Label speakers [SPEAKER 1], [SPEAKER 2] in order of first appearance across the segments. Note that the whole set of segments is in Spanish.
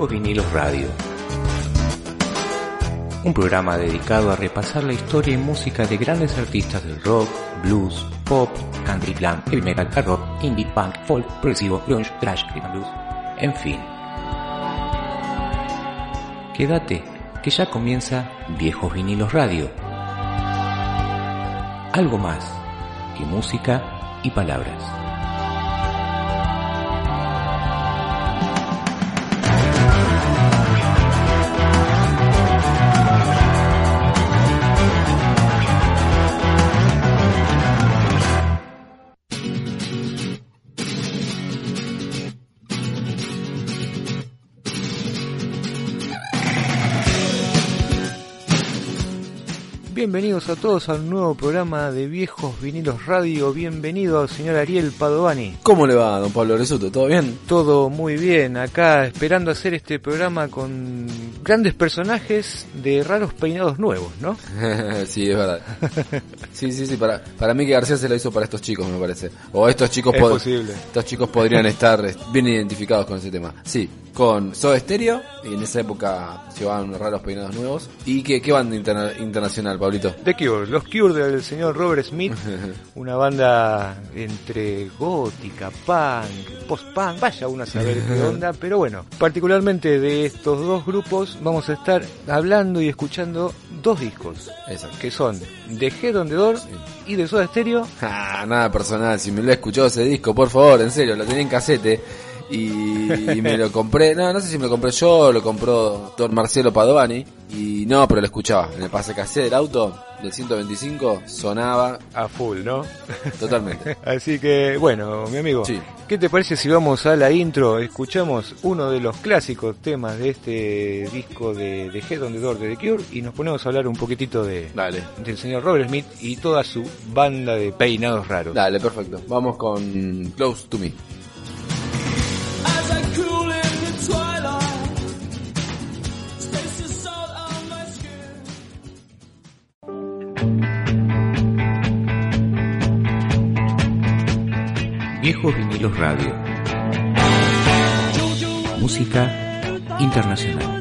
[SPEAKER 1] Viejos Vinilos Radio. Un programa dedicado a repasar la historia y música de grandes artistas del rock, blues, pop, country, glam, heavy metal, hard rock, indie, punk, folk, progresivo, grunge, thrash, blues, en fin. Quédate, que ya comienza Viejos Vinilos Radio. Algo más que música y palabras. Bienvenidos a todos al nuevo programa de Viejos Vinilos Radio. Bienvenido, señor Ariel Padovani.
[SPEAKER 2] ¿Cómo le va, don Pablo Resuto? ¿Todo bien?
[SPEAKER 1] Todo muy bien. Acá esperando hacer este programa con grandes personajes de raros peinados nuevos, ¿no?
[SPEAKER 2] sí, es verdad. Sí, sí, sí. Para, para mí que García se lo hizo para estos chicos, me parece. O estos chicos,
[SPEAKER 1] Es posible.
[SPEAKER 2] estos chicos podrían estar eh, bien identificados con ese tema. Sí, con Soda Stereo, y en esa época llevaban raros peinados nuevos. ¿Y qué, qué banda interna- internacional, Pablito?
[SPEAKER 1] The Cure, los Cure del señor Robert Smith, una banda entre gótica, punk, post-punk, vaya uno a saber qué onda, pero bueno, particularmente de estos dos grupos vamos a estar hablando y escuchando dos discos,
[SPEAKER 2] Exacto.
[SPEAKER 1] que son The Head on the Door y de Soda Stereo,
[SPEAKER 2] Ah, nada personal, si me lo he escuchado ese disco, por favor, en serio, lo tenía en casete y, y me lo compré, no, no sé si me lo compré yo, lo compró don Marcelo Padovani y no, pero lo escuchaba, en el pase cassette del auto del 125 sonaba
[SPEAKER 1] a full, ¿no?
[SPEAKER 2] totalmente.
[SPEAKER 1] Así que, bueno, mi amigo,
[SPEAKER 2] Sí.
[SPEAKER 1] ¿qué te parece si vamos a la intro? Escuchamos uno de los clásicos temas de este disco de, de Head on the Door de The Cure y nos ponemos a hablar un poquitito de,
[SPEAKER 2] Dale,
[SPEAKER 1] del señor Robert Smith y toda su banda de peinados raros.
[SPEAKER 2] dale, perfecto. Vamos con Close to Me.
[SPEAKER 1] Viejos Vinilos Radio. Música internacional.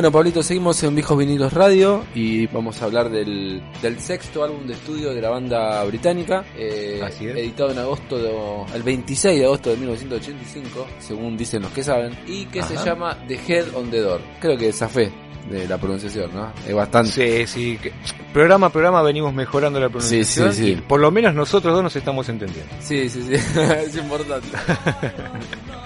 [SPEAKER 2] Bueno, Pablito, seguimos en Viejos Vinilos Radio y vamos a hablar del, del sexto álbum de estudio de la banda británica, eh,
[SPEAKER 1] Así es.
[SPEAKER 2] editado en agosto, de- el 26 de agosto de 1985, según dicen los que saben, y que se llama The Head on the Door. Creo que zafé de la pronunciación, ¿no? Es bastante.
[SPEAKER 1] Sí, sí. programa a programa venimos mejorando la pronunciación.
[SPEAKER 2] Sí, sí, sí.
[SPEAKER 1] y por lo menos nosotros dos nos estamos entendiendo.
[SPEAKER 2] Sí, sí, sí, es importante.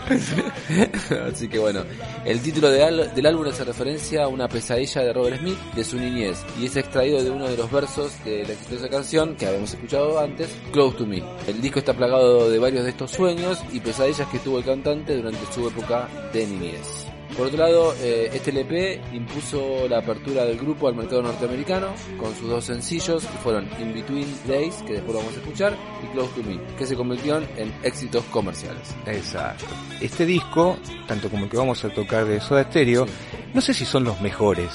[SPEAKER 2] Así que bueno, el título de del álbum hace referencia a una pesadilla de Robert Smith de su niñez y es extraído de uno de los versos de la exitosa canción que habíamos escuchado antes, Close to Me. El disco está plagado de varios de estos sueños y pesadillas que tuvo el cantante durante su época de niñez. Por otro lado, eh, este LP impuso la apertura del grupo al mercado norteamericano con sus dos sencillos que fueron In Between Days, que después vamos a escuchar, y Close to Me, que se convirtieron en éxitos comerciales.
[SPEAKER 1] Exacto. Este disco, tanto como el que vamos a tocar de Soda Stereo, no sé si son los mejores,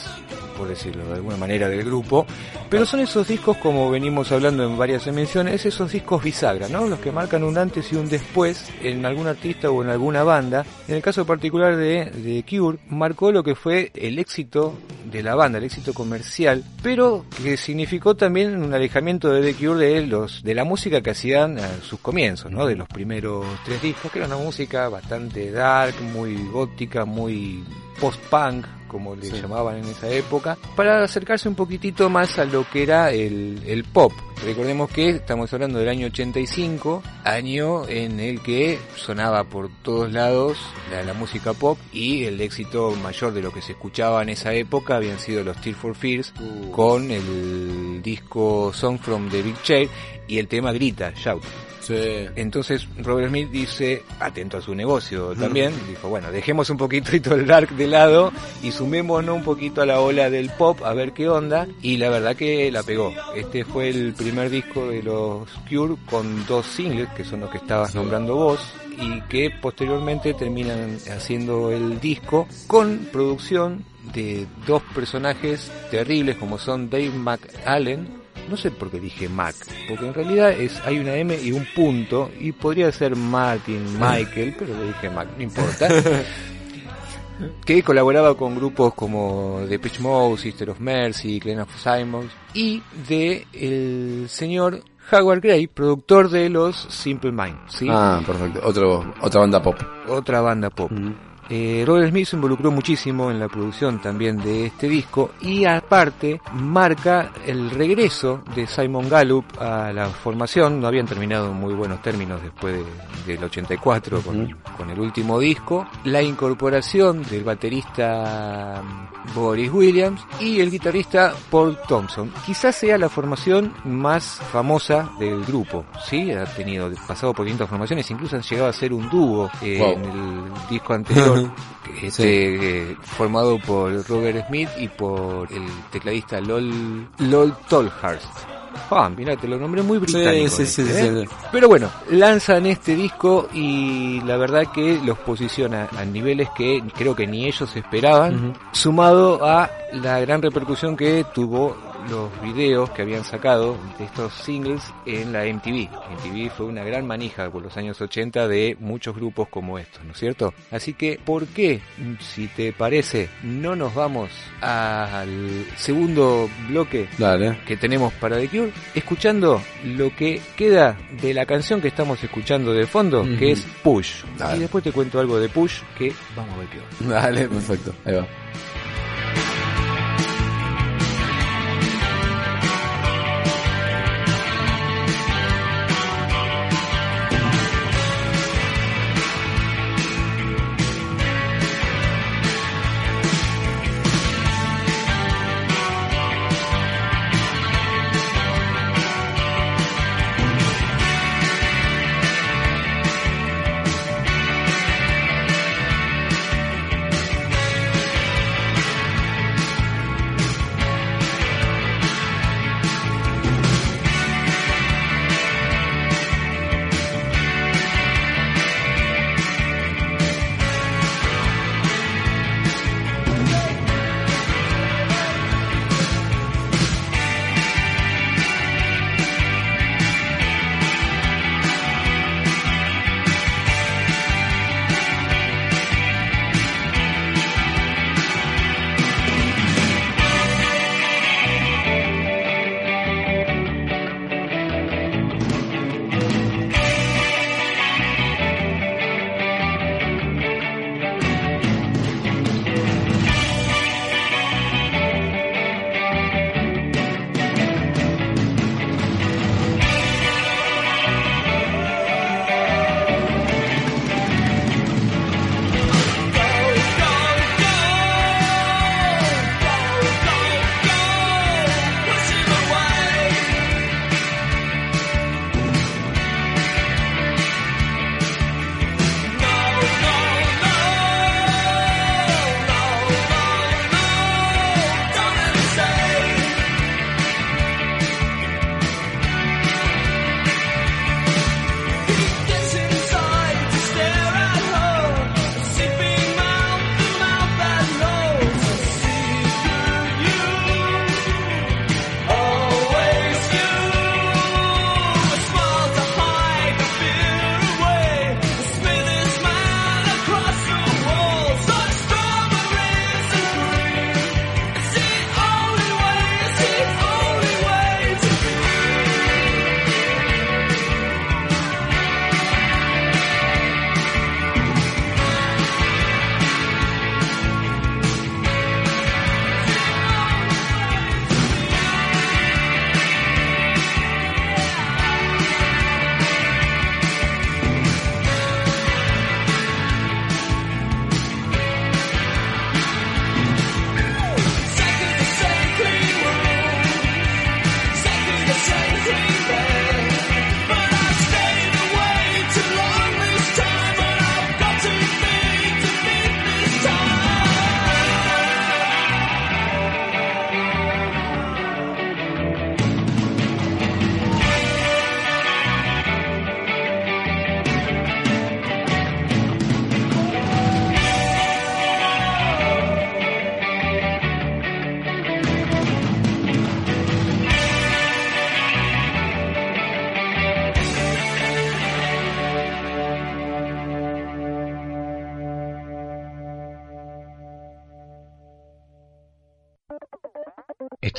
[SPEAKER 1] por decirlo de alguna manera, del grupo, pero son esos discos, como venimos hablando en varias emisiones, esos discos bisagra, ¿no? Los que marcan un antes y un después en algún artista o en alguna banda. En el caso particular de, de Cure, marcó lo que fue el éxito de la banda, el éxito comercial, pero que significó también un alejamiento de The Cure de los de la música que hacían a sus comienzos, ¿no? De los primeros tres discos, que era una música bastante dark, muy gótica, muy post-punk, como le
[SPEAKER 2] Sí.
[SPEAKER 1] llamaban en esa época, para acercarse un poquitito más a lo que era el, el pop. Recordemos que estamos hablando del año 85, año en el que sonaba por todos lados la, la música pop y el éxito mayor de lo que se escuchaba en esa época habían sido los Tears for Fears
[SPEAKER 2] Uh.
[SPEAKER 1] con el disco Song from the Big Chair y el tema Grita, Shout.
[SPEAKER 2] Sí.
[SPEAKER 1] Entonces Robert Smith dice, atento a su negocio también, dijo, bueno, dejemos un poquito el dark de lado y sumémonos un poquito a la ola del pop a ver qué onda y la verdad que la pegó. Este fue el primer disco de los Cure con dos singles, que son los que estabas
[SPEAKER 2] Sí.
[SPEAKER 1] nombrando vos, y que posteriormente terminan haciendo el disco con producción de dos personajes terribles como son Dave McAllen no sé por qué dije Mac, porque en realidad es hay una M y un punto y podría ser Martin, Michael, pero le dije Mac, no importa. que colaboraba con grupos como The Pitch Mode, Sister of Mercy, Glenn of Simons y de el señor Howard Gray, productor de los Simple Minds, ¿sí?
[SPEAKER 2] Ah, perfecto. Otro, otra banda pop.
[SPEAKER 1] otra banda pop. Eh, Robert Smith se involucró muchísimo en la producción también de este disco y aparte marca el regreso de Simon Gallup a la formación. No habían terminado en muy buenos términos después de- del 84 con, el último disco. La incorporación del baterista Boris Williams y el guitarrista Paul Thompson. Quizás sea la formación más famosa del grupo. Sí, ha tenido pasado por distintas formaciones, incluso han llegado a ser un dúo eh,
[SPEAKER 2] Wow.
[SPEAKER 1] en el disco anterior, que eh, formado por Robert Smith y por el tecladista Lol, Lol Tolhurst. Ah, mira, te lo nombré muy británico.
[SPEAKER 2] sí, sí,
[SPEAKER 1] este, ¿eh? Pero bueno, lanzan este disco y la verdad que los posiciona a niveles que creo que ni ellos esperaban, sumado a la gran repercusión que tuvo los videos que habían sacado de estos singles en la MTV. MTV fue una gran manija por los años 80 de muchos grupos como estos, ¿no es cierto? Así que, ¿por qué, si te parece, no nos vamos al segundo bloque
[SPEAKER 2] Dale.
[SPEAKER 1] que tenemos para The Cure, escuchando lo que queda de la canción que estamos escuchando de fondo, que es Push.
[SPEAKER 2] Dale.
[SPEAKER 1] Y después te cuento algo de Push que vamos a ver onda.
[SPEAKER 2] Dale, perfecto. Ahí va.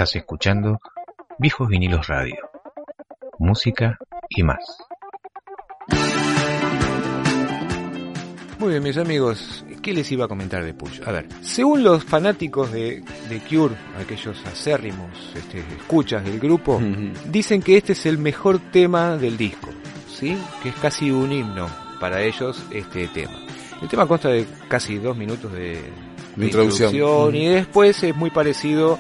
[SPEAKER 3] Estás escuchando Viejos Vinilos Radio. Música y más.
[SPEAKER 1] Muy bien, mis amigos, ¿qué les iba a comentar de Push? A ver, según los fanáticos de, de Cure, aquellos acérrimos este, escuchas del grupo, dicen que este es el mejor tema del disco, ¿sí? Que es casi un himno para ellos este tema. El tema consta de casi dos minutos de, de
[SPEAKER 2] Introducción.
[SPEAKER 1] introducción y después es muy parecido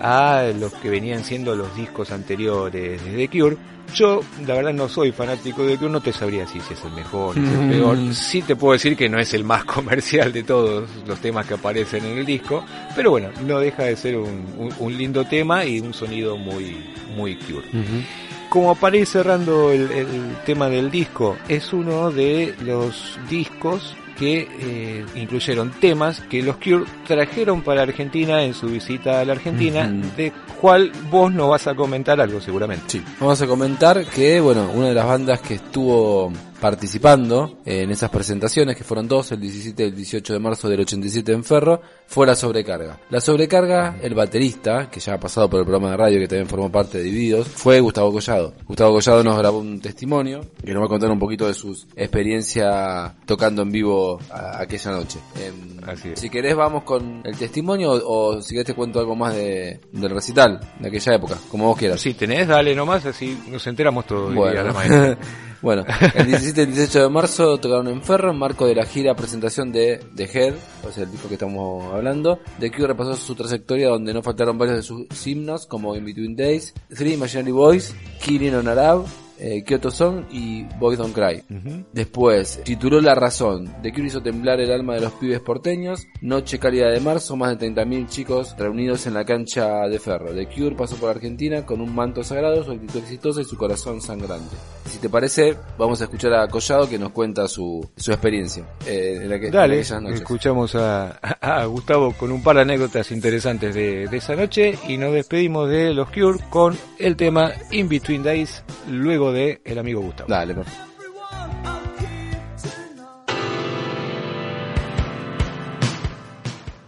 [SPEAKER 1] a los que venían siendo los discos anteriores de The Cure. Yo, la verdad, no soy fanático de Cure, no te sabría decir si es el mejor, si es el
[SPEAKER 2] Mm.
[SPEAKER 1] peor. Sí te puedo decir que no es el más comercial de todos los temas que aparecen en el disco, pero bueno, no deja de ser un, un- un lindo tema y un sonido muy, muy Cure. Como para ir cerrando el, el tema del disco, es uno de los discos que eh, incluyeron temas que los Cure trajeron para Argentina en su visita a la Argentina, de cual vos no vas a comentar algo seguramente.
[SPEAKER 2] Sí. Vamos a comentar que, bueno, una de las bandas que estuvo participando en esas presentaciones, que fueron dos, el 17 y el 18 de marzo del 87 en Ferro, fue la sobrecarga. La sobrecarga, el baterista, que ya ha pasado por el programa de radio, que también formó parte de Divididos, fue Gustavo Collado. Gustavo Collado nos grabó un testimonio, que nos va a contar un poquito de su experiencia tocando en vivo a- aquella noche. Em,
[SPEAKER 1] Así.
[SPEAKER 2] Si querés vamos con el testimonio o, o si querés te cuento algo más de, del recital de aquella época, como vos quieras.
[SPEAKER 1] Si tenés, dale nomás, así nos enteramos todos.
[SPEAKER 2] Bueno. bueno, el 17 y el 18 de marzo tocaron en Ferro en marco de la gira presentación de The Head, o sea, el disco que estamos hablando. The Cure repasó su trayectoria donde no faltaron varios de sus himnos como In Between Days, Three Imaginary Boys, Killing on Arab, eh, Kyoto Song y Boys Don't Cry.
[SPEAKER 1] Ujú.
[SPEAKER 2] Después, tituló La Razón. The Cure hizo temblar el alma de los pibes porteños. Noche cálida de marzo, más de 30.000 chicos reunidos en la cancha de ferro. The Cure pasó por Argentina con un manto sagrado, su actitud exitosa y su corazón sangrante. Si te parece, vamos a escuchar a Collado que nos cuenta su, su experiencia. eh, en la que,
[SPEAKER 1] Dale,
[SPEAKER 2] noches.
[SPEAKER 1] escuchamos a, a Gustavo con un par de anécdotas interesantes de, de esa noche y nos despedimos de los Cure con el tema In Between Days, luego de el amigo Gustavo.
[SPEAKER 2] Dale, perfecto.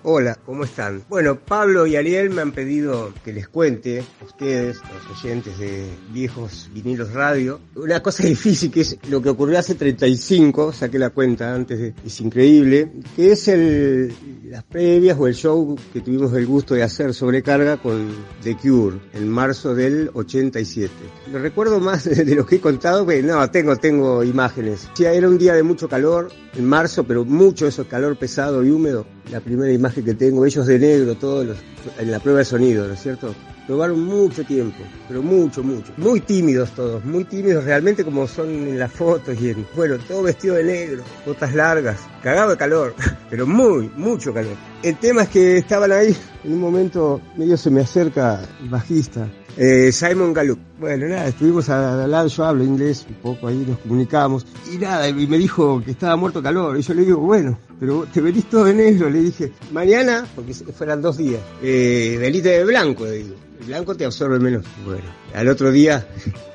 [SPEAKER 4] Hola, ¿cómo están? Bueno, Pablo y Ariel me han pedido que les cuente ustedes, los oyentes de viejos vinilos radio, una cosa difícil que es lo que ocurrió hace 35, saqué la cuenta antes, de- es increíble, que es el, las previas o el show que tuvimos el gusto de hacer sobrecarga con The Cure en marzo del 87. Lo recuerdo más de lo que he contado, que no, tengo, tengo imágenes. Sí, era un día de mucho calor, en marzo, pero mucho eso, calor pesado y húmedo. La primera imagen que tengo, ellos de negro, todos los, en la prueba de sonido, ¿no es cierto? Probaron mucho tiempo, pero mucho, mucho. Muy tímidos todos, muy tímidos realmente como son en las fotos y en, bueno, todo vestido de negro, botas largas, cagado de calor, pero muy, mucho calor. El tema es que estaban ahí, en un momento medio se me acerca el bajista, eh, Simon Gallup. Bueno, nada, estuvimos a hablar, yo hablo inglés un poco, ahí nos comunicamos. Y nada, y me dijo que estaba muerto calor. Y yo le digo, bueno, pero te venís todo de negro. Le dije, mañana, porque fueran dos días, eh, de blanco, le digo. Blanco te absorbe menos. Bueno, al otro día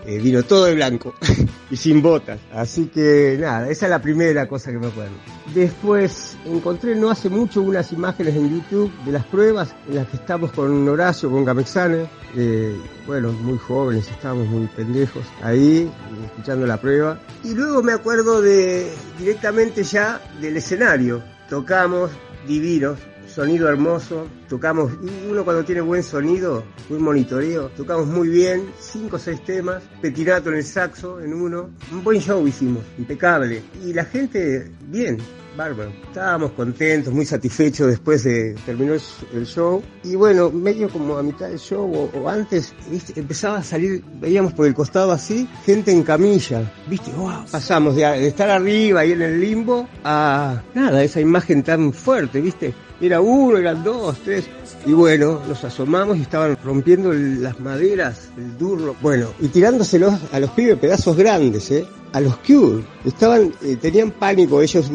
[SPEAKER 4] eh, vino todo de blanco y sin botas. Así que nada, esa es la primera cosa que me acuerdo. Después encontré no hace mucho unas imágenes en YouTube de las pruebas en las que estamos con Horacio, con Gamexane. Eh, bueno, muy jóvenes, estábamos muy pendejos ahí, escuchando la prueba. Y luego me acuerdo de directamente ya del escenario. Tocamos divinos, sonido hermoso, tocamos, y uno cuando tiene buen sonido, buen monitoreo, tocamos muy bien, cinco o seis temas, petinato en el saxo, en uno, un buen show hicimos, impecable, y la gente, bien, bárbaro, estábamos contentos, muy satisfechos después de terminó el show, y bueno, medio como a mitad del show o, antes, empezaba a salir, veíamos por el costado así, gente en camilla, viste, wow, pasamos de, de estar arriba ahí en el limbo a nada, esa imagen tan fuerte, viste, era uno, eran dos, tres. Y bueno, nos asomamos y estaban rompiendo las maderas, el durro. Bueno, y tirándoselos a los pibes pedazos grandes, ¿eh? A los Cure. Estaban, eh, tenían pánico ellos,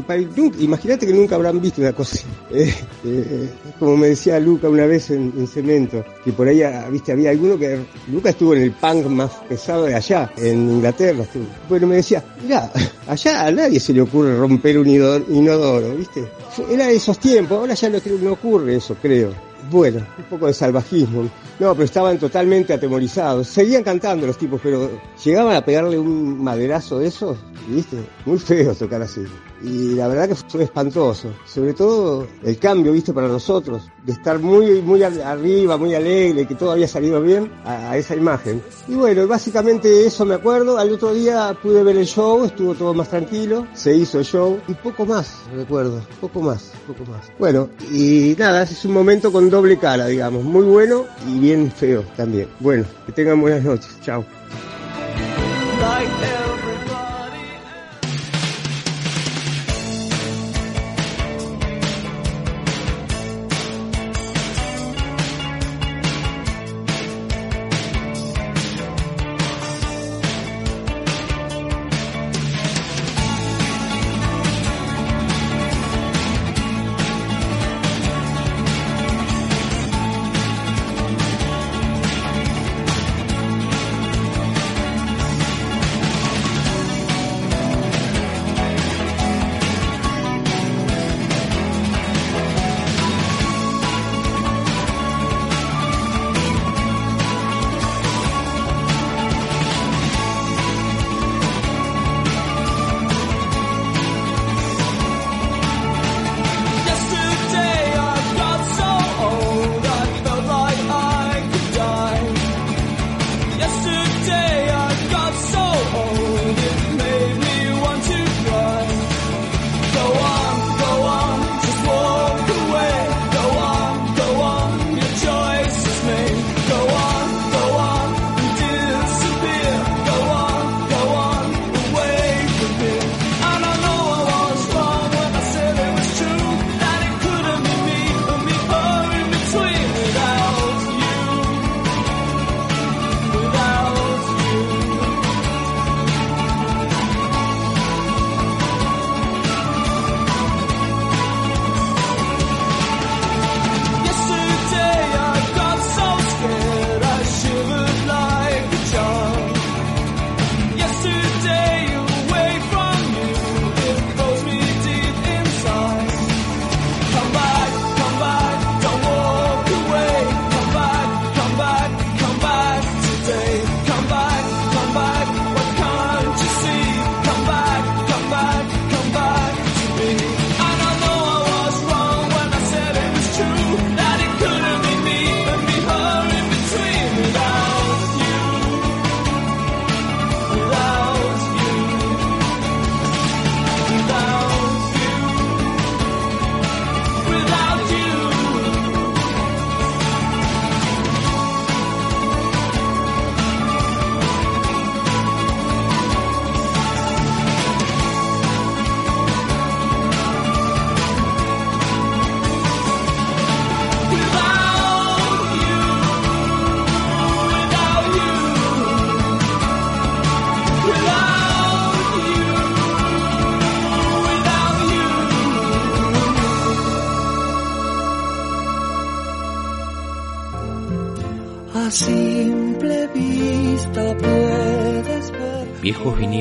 [SPEAKER 4] Imagínate que nunca habrán visto una cosa. Eh, eh, como me decía Luca una vez en, en Cemento, que por ahí, ah, viste, había alguno que, Luca estuvo en el punk más pesado de allá, en Inglaterra estuvo. Bueno, me decía, mira, allá a nadie se le ocurre romper un inodoro, viste. Era de esos tiempos, ahora ya no, no ocurre eso, creo.
[SPEAKER 5] Bueno, un poco de salvajismo. No, pero estaban totalmente atemorizados. Seguían cantando los tipos, pero llegaban a pegarle un maderazo de esos, ¿viste? Muy feo tocar así. Y la verdad que fue espantoso. Sobre todo el cambio, ¿viste? Para nosotros, de estar muy, muy ar- arriba, muy alegre, que todo había salido bien, a, a esa imagen. Y bueno, básicamente eso me acuerdo. Al otro día pude ver el show, estuvo todo más tranquilo, se hizo el show y poco más, recuerdo, poco más, poco más. Bueno, y nada, es un momento con doble cara, digamos, muy bueno y bien feo también. Bueno, que tengan buenas noches, chao.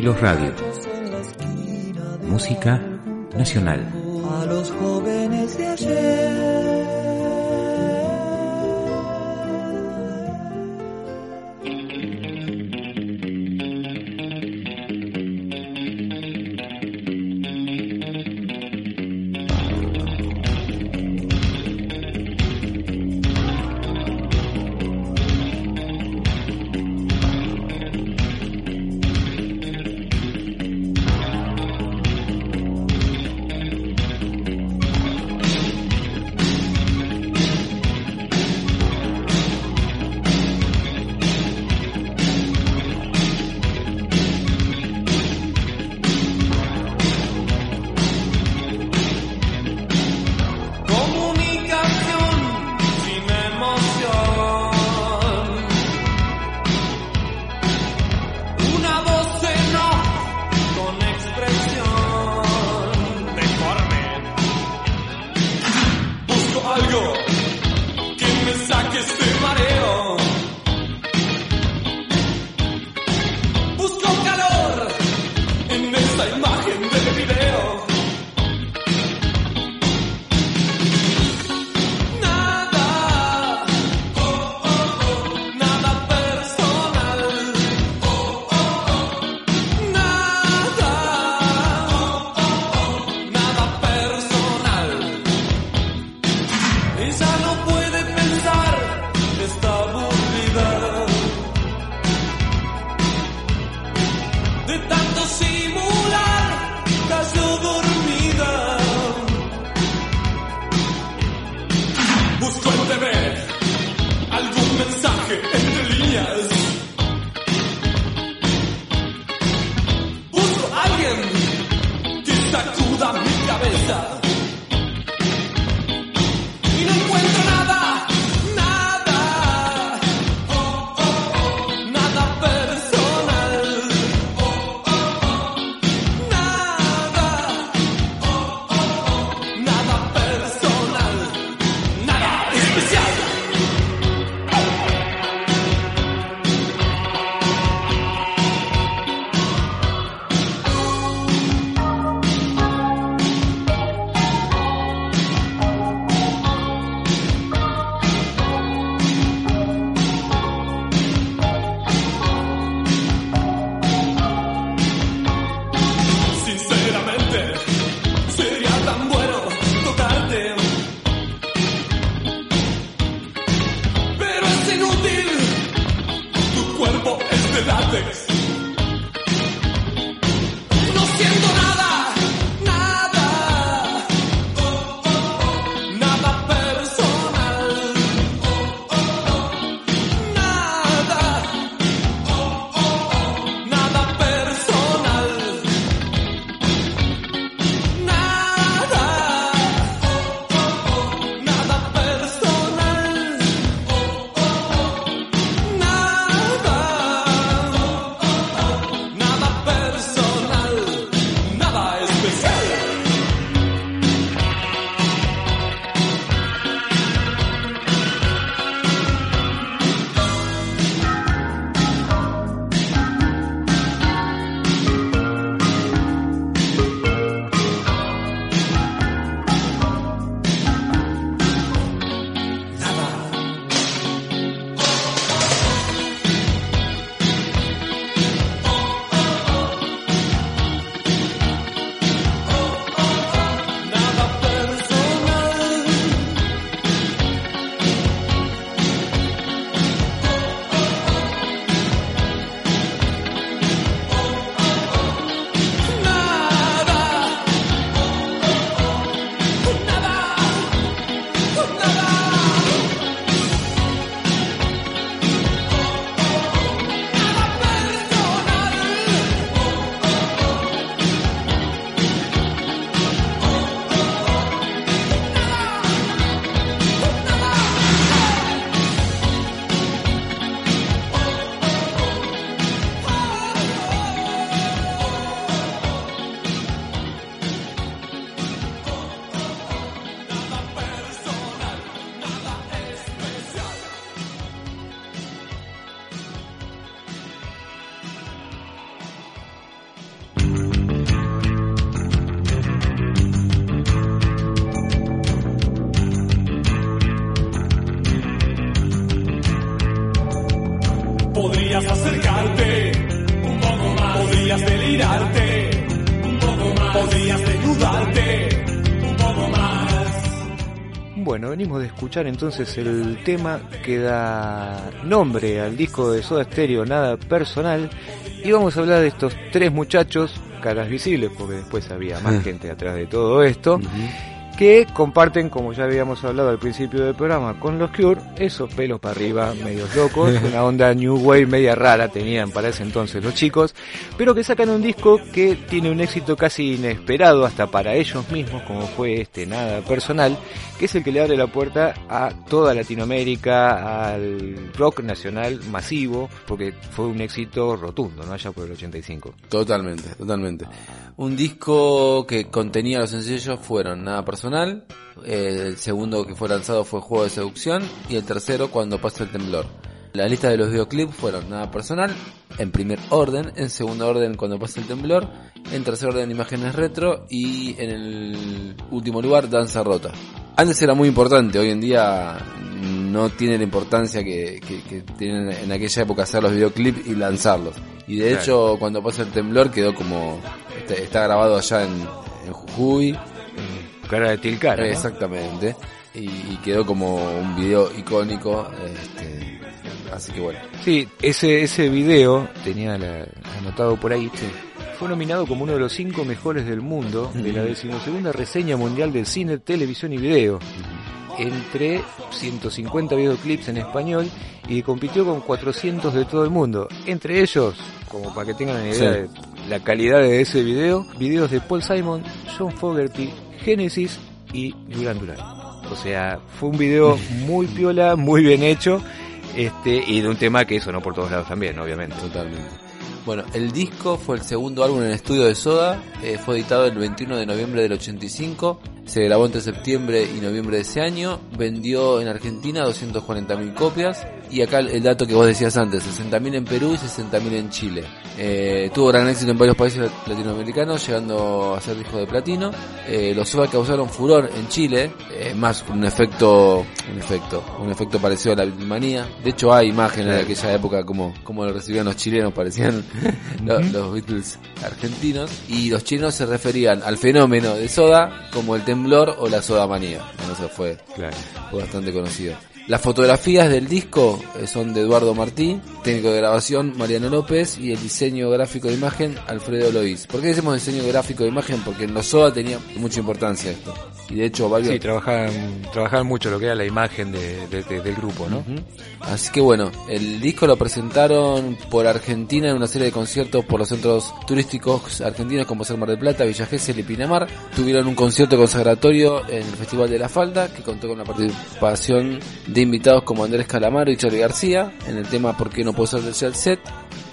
[SPEAKER 3] Vinilos Radio. Música nacional.
[SPEAKER 1] Escuchar entonces el tema que da nombre al disco de Soda Stereo, Nada Personal, y vamos a hablar de estos tres muchachos, caras visibles, porque después había más gente atrás de todo esto, que comparten, como ya habíamos hablado al principio del programa, con los Cure, esos pelos para arriba, medios locos, una onda New Wave media rara tenían para ese entonces los chicos, pero que sacan un disco que tiene un éxito casi inesperado hasta para ellos mismos, como fue este Nada Personal, que es el que le abre la puerta a toda Latinoamérica, al rock nacional masivo, porque fue un éxito rotundo, ¿no? Allá por el 85.
[SPEAKER 2] Totalmente, totalmente. Un disco que contenía los sencillos fueron Nada Personal, eh, el segundo que fue lanzado fue Juego de Seducción y el tercero Cuando pasa el temblor. La lista de los videoclips fueron Nada Personal, en primer orden, en segundo orden Cuando pasa el temblor, en tercer orden Imágenes Retro y en el último lugar Danza Rota. Antes era muy importante, hoy en día no tiene la importancia que, que, que tienen en aquella época hacer los videoclips y lanzarlos. Y de
[SPEAKER 1] Claro.
[SPEAKER 2] hecho, cuando pasa el temblor quedó como... Está, está grabado allá en, en Jujuy.
[SPEAKER 1] Cara de Tilcara, ¿no?
[SPEAKER 2] Exactamente. Y, y quedó como un video icónico. Este, así que bueno.
[SPEAKER 1] Sí, ese, ese video, tenía la- anotado por ahí, fue nominado como uno de los cinco mejores del mundo de la decimosegunda reseña mundial del cine, televisión y video. Entre 150 videoclips en español y compitió con 400 de todo el mundo. Entre ellos, como para que tengan una idea
[SPEAKER 2] Sí.
[SPEAKER 1] de la calidad de ese video, videos de Paul Simon, John Fogerty, Genesis y Duran Duran. O sea, fue un video muy piola, muy bien hecho, este, y de un tema que sonó por todos lados también, obviamente.
[SPEAKER 2] Totalmente. Bueno, el disco fue el segundo álbum en estudio de Soda, eh, fue editado el 21 de noviembre del 85, se grabó entre septiembre y noviembre de ese año, vendió en Argentina 240.000 copias y acá el, dato que vos decías antes, 60.000 en Perú y 60.000 en Chile. Eh, tuvo gran éxito en varios países latinoamericanos, llegando a ser disco de platino. Eh, los Soda causaron furor en Chile, eh, más un efecto, un efecto, un efecto parecido a la Beatlemanía. De hecho hay imágenes de aquella época como, como lo recibían los chilenos, parecían lo- los, Beatles argentinos. Y los chilenos se referían al fenómeno de Soda como el temblor o la Soda manía. Bueno, eso fue,
[SPEAKER 1] Claro.
[SPEAKER 2] fue bastante conocido. Las fotografías del disco eh, son de Eduardo Martí, técnico de grabación Mariano López y el diseño gráfico de imagen Alfredo Lois. ¿Por qué decimos diseño gráfico de imagen? Porque en los SOA tenía mucha importancia esto. Y de hecho varios...
[SPEAKER 1] Sí, trabajaban, trabajaban mucho lo que era la imagen de, de- de- del grupo, ¿no?
[SPEAKER 2] Así que bueno, el disco lo presentaron por Argentina en una serie de conciertos por los centros turísticos argentinos como ser Mar del Plata, Villa Gesell y Pinamar. Tuvieron un concierto consagratorio en el Festival de la Falda que contó con la participación de invitados como Andrés Calamaro y Charlie García en el tema ¿Por qué no puedo ser del Set?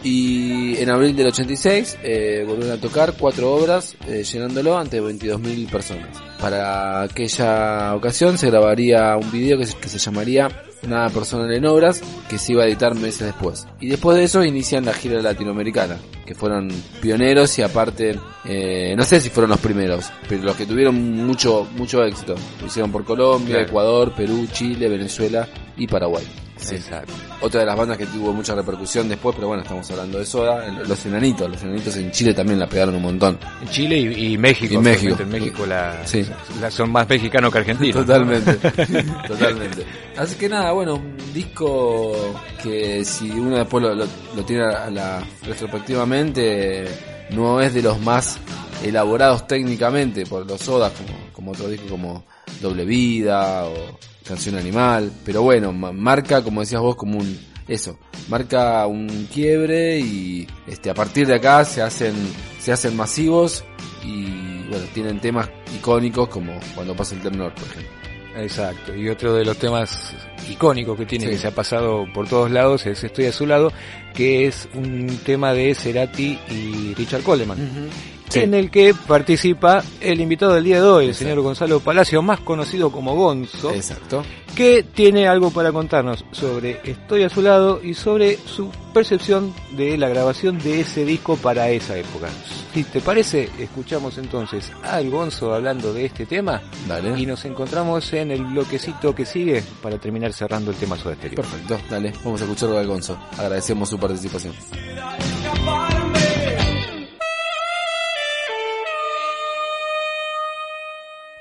[SPEAKER 2] Y en abril del 86 eh, volvieron a tocar cuatro obras eh, llenándolo ante 22.000 personas. Para aquella ocasión se grabaría un video que se, que se llamaría Nada Personal en Obras, que se iba a editar meses después. Y después de eso inician la gira latinoamericana, que fueron pioneros y aparte, eh, no sé si fueron los primeros, pero los que tuvieron mucho, mucho éxito. Lo hicieron por Colombia,
[SPEAKER 1] Claro.
[SPEAKER 2] Ecuador, Perú, Chile, Venezuela y Paraguay. Sí.
[SPEAKER 1] Exacto.
[SPEAKER 2] Otra de las bandas que tuvo mucha repercusión después, pero bueno, estamos hablando de Soda, los Enanitos. Los Enanitos en Chile también la pegaron un montón.
[SPEAKER 1] En Chile y, y México.
[SPEAKER 2] Y México.
[SPEAKER 1] En México la,
[SPEAKER 2] Sí.
[SPEAKER 1] la- son más mexicanos que argentinos. ¿no?
[SPEAKER 2] Totalmente, totalmente. Así que nada, bueno, un disco que si uno después lo, lo, lo tiene a la retrospectivamente, no es de los más elaborados técnicamente por los Sodas, como, como otro disco como Doble Vida o Canción Animal, pero bueno, ma- marca, como decías vos, como un, eso, marca un quiebre y este a partir de acá se hacen, se hacen masivos y bueno, tienen temas icónicos como cuando pasa el temblor, por ejemplo.
[SPEAKER 1] Exacto. Y otro de los temas icónicos que tiene,
[SPEAKER 2] Sí.
[SPEAKER 1] que se ha pasado por todos lados, es Estoy a su lado, que es un tema de Cerati y Richard Coleman.
[SPEAKER 2] Sí.
[SPEAKER 1] En el que participa el invitado del día de hoy, el
[SPEAKER 2] Exacto.
[SPEAKER 1] señor Gonzalo Palacio, más conocido como Gonzo,
[SPEAKER 2] Exacto.
[SPEAKER 1] que tiene algo para contarnos sobre Estoy a su lado y sobre su percepción de la grabación de ese disco para esa época. Si te parece, escuchamos entonces al Gonzo hablando de este tema
[SPEAKER 2] Dale.
[SPEAKER 1] y nos encontramos en el bloquecito que sigue para terminar cerrando el tema Soda Stereo.
[SPEAKER 2] Perfecto, dale, vamos a escucharlo de Gonzo. Agradecemos su participación.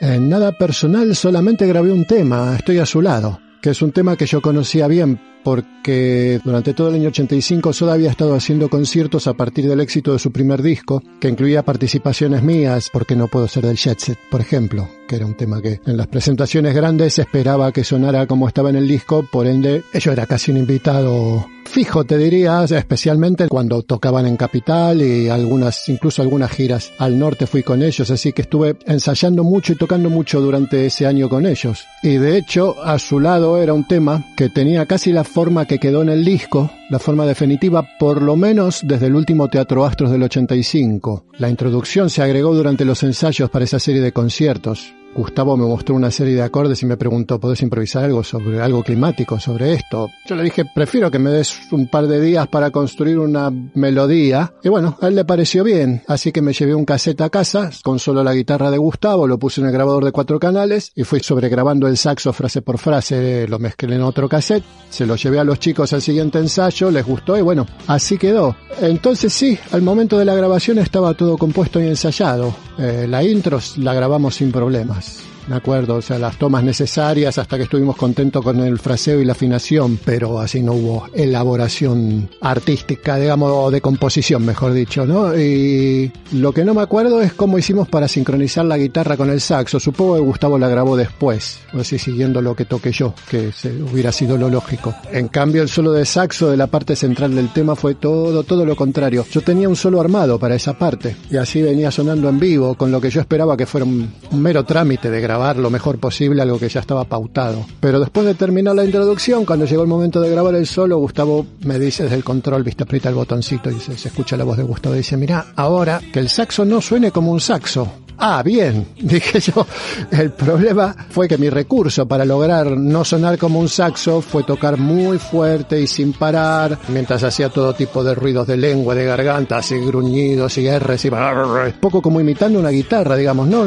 [SPEAKER 6] En nada personal solamente grabé un tema, Estoy a su lado, que es un tema que yo conocía bien porque durante todo el año 85 Soda había estado haciendo conciertos a partir del éxito de su primer disco, que incluía participaciones mías, porque no puedo ser del Jet Set, por ejemplo, que era un tema que en las presentaciones grandes esperaba que sonara como estaba en el disco, por ende, yo era casi un invitado fijo, te diría, especialmente cuando tocaban en Capital y algunas, incluso algunas giras al norte fui con ellos, así que estuve ensayando mucho y tocando mucho durante ese año con ellos. Y de hecho, a su lado era un tema que tenía casi la forma que quedó en el disco, la forma definitiva, por lo menos desde el último Teatro Astros del 85. La introducción se agregó durante los ensayos para esa serie de conciertos. Gustavo me mostró una serie de acordes y me preguntó, ¿podés improvisar algo sobre algo climático, sobre esto? Yo le dije, prefiero que me des un par de días para construir una melodía. Y bueno, a él le pareció bien, así que me llevé un cassette a casa con solo la guitarra de Gustavo, lo puse en el grabador de cuatro canales y fui sobregrabando el saxo frase por frase, lo mezclé en otro cassette, se lo llevé a los chicos al siguiente ensayo, les gustó y bueno, así quedó. Entonces sí, al momento de la grabación estaba todo compuesto y ensayado. Eh, la intro la grabamos sin problemas Peace. Me acuerdo, o sea, las tomas necesarias hasta que estuvimos contentos con el fraseo y la afinación, pero así no hubo elaboración artística, digamos, o de composición, mejor dicho, ¿no? Y lo que no me acuerdo es cómo hicimos para sincronizar la guitarra con el saxo. Supongo que Gustavo la grabó después, así siguiendo lo que toqué yo, que hubiera sido lo lógico. En cambio, el solo de saxo de la parte central del tema fue todo, todo lo contrario. Yo tenía un solo armado para esa parte, y así venía sonando en vivo, con lo que yo esperaba que fuera un, mero trámite de lo mejor posible algo que ya estaba pautado. Pero después de terminar la introducción, cuando llegó el momento de grabar el solo, Gustavo me dice desde el control, viste, aprieta el botoncito y se, se escucha la voz de Gustavo y dice, mira, ahora que el saxo no suene como un saxo, Ah, bien, dije yo. El problema fue que mi recurso para lograr no sonar como un saxo fue tocar muy fuerte y sin parar, mientras hacía todo tipo de ruidos de lengua, de garganta, así gruñidos y R's y poco como imitando una guitarra, digamos, ¿no?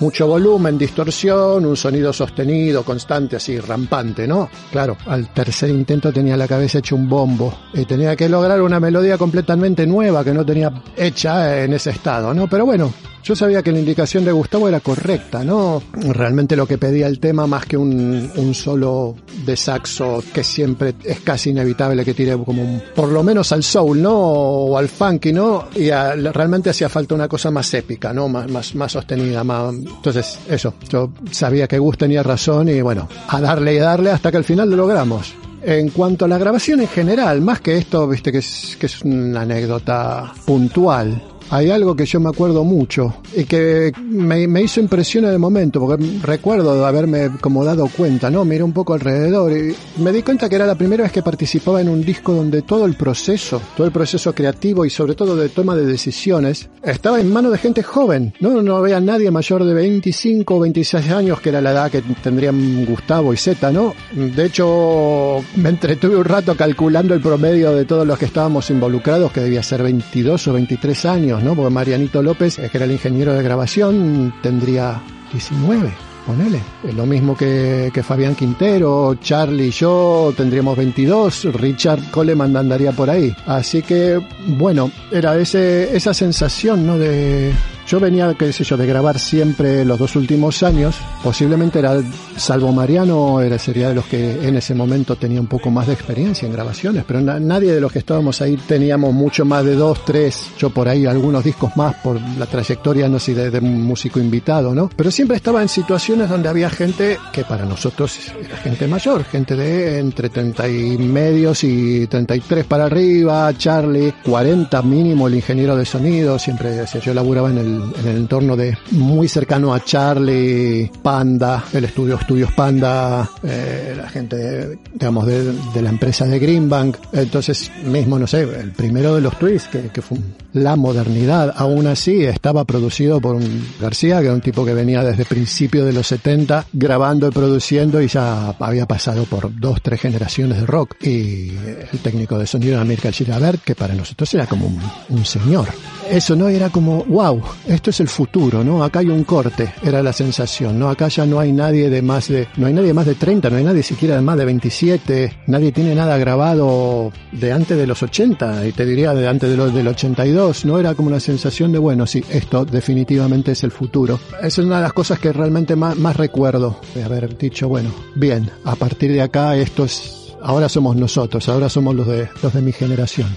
[SPEAKER 6] Mucho volumen, distorsión, un sonido sostenido, constante, así rampante, ¿no? Claro, al tercer intento tenía la cabeza hecha un bombo y tenía que lograr una melodía completamente nueva que no tenía hecha en ese estado, ¿no? Pero bueno, yo sabía que la indicación de Gustavo era correcta, ¿no? Realmente lo que pedía el tema más que un, solo de saxo que siempre es casi inevitable que tire como un, por lo menos al soul, ¿no? O al funky, ¿no? Y realmente hacía falta una cosa más épica, ¿no? Más, más, más sostenida, más... Entonces, eso, yo sabía que Gus tenía razón y bueno, a darle y darle hasta que al final lo logramos. En cuanto a la grabación en general, más que esto, viste que es, que es una anécdota puntual, hay algo que yo me acuerdo mucho y que me, me hizo impresión en el momento, porque recuerdo de haberme como dado cuenta, ¿no? Miré un poco alrededor y me di cuenta que era la primera vez que participaba en un disco donde todo el proceso, todo el proceso creativo y sobre todo de toma de decisiones, estaba en manos de gente joven, ¿no? No había nadie mayor de 25 o 26 años, que era la edad que tendrían Gustavo y Zeta, ¿no? De hecho, me entretuve un rato calculando el promedio de todos los que estábamos involucrados, que debía ser 22 o 23 años, ¿no? Porque Marianito López, que era el ingeniero de grabación, tendría 19. Ponele. Lo mismo que, que Fabián Quintero, Charlie y yo tendríamos 22, Richard Coleman andaría por ahí. Así que, bueno, era ese, esa sensación, ¿no? De, yo venía, qué sé yo, de grabar siempre los dos últimos años. Posiblemente era, salvo Mariano, era, sería de los que en ese momento tenía un poco más de experiencia en grabaciones, pero na- nadie de los que estábamos ahí teníamos mucho más de dos, tres, yo por ahí algunos discos más por la trayectoria, no sé, de, de músico invitado, ¿no? Pero siempre estaba en situaciones donde había gente que para nosotros era gente mayor, gente de entre 30 y medios y 33 para arriba, Charlie, 40 mínimo el ingeniero de sonido, siempre decía, yo laburaba en el, en el entorno de muy cercano a Charlie, Panda, el estudio Estudios Panda, eh, la gente, digamos, de, de la empresa de Greenbank, entonces mismo, no sé, el primero de los tweets, que, que fue la modernidad, aún así estaba producido por un García, que era un tipo que venía desde principios de los 70 grabando y produciendo y ya había pasado por dos, tres generaciones de rock. Y el técnico de sonido era Mirka Gilabert, que para nosotros era como un, un señor.
[SPEAKER 5] Eso, ¿no? Era como, wow, esto es el futuro, ¿no? Acá hay un corte, era la sensación, ¿no? Acá ya no hay nadie de más de, no hay nadie más de 30, no hay nadie siquiera de más de 27, nadie tiene nada grabado de antes de los 80, y te diría de antes de los del 82, ¿no? Era como una sensación de, bueno, sí, esto definitivamente es el futuro. Esa es una de las cosas que realmente más, más recuerdo, de haber dicho, bueno, bien, a partir de acá esto es, ahora somos nosotros, ahora somos los de, los de mi generación.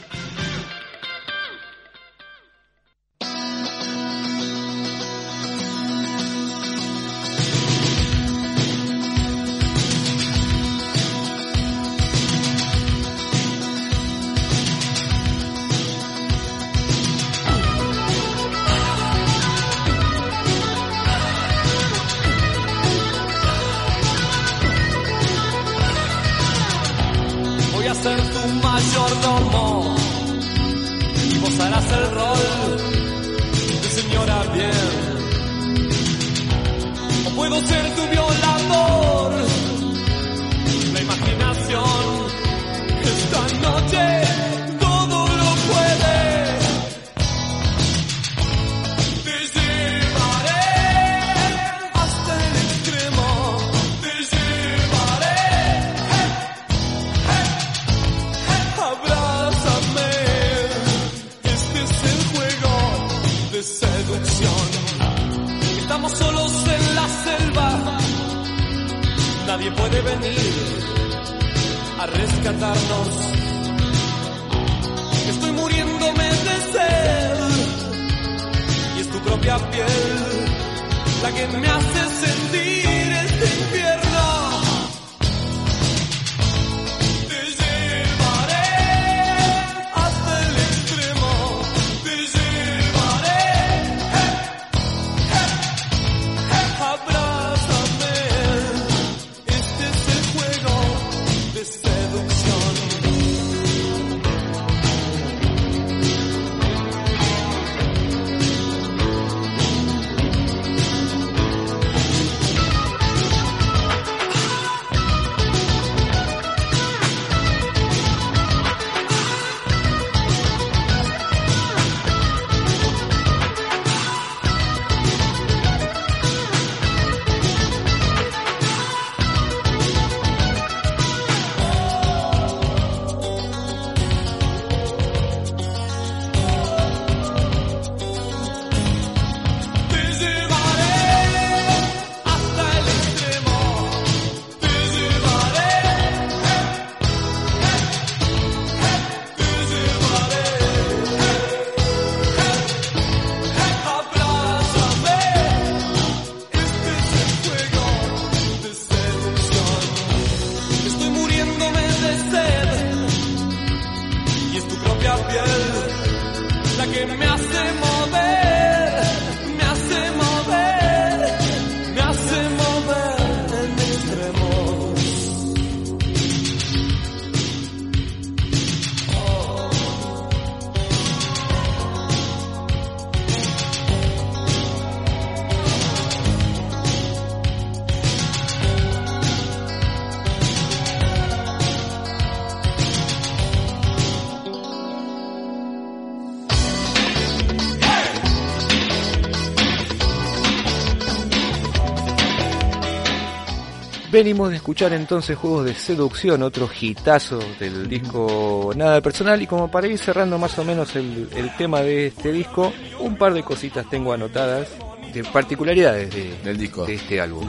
[SPEAKER 1] Venimos de escuchar entonces Juegos de Seducción, otro hitazo del disco Nada Personal y como para ir cerrando más o menos el, el tema de este disco, un par de cositas tengo anotadas de particularidades de,
[SPEAKER 2] Del disco.
[SPEAKER 1] de este álbum.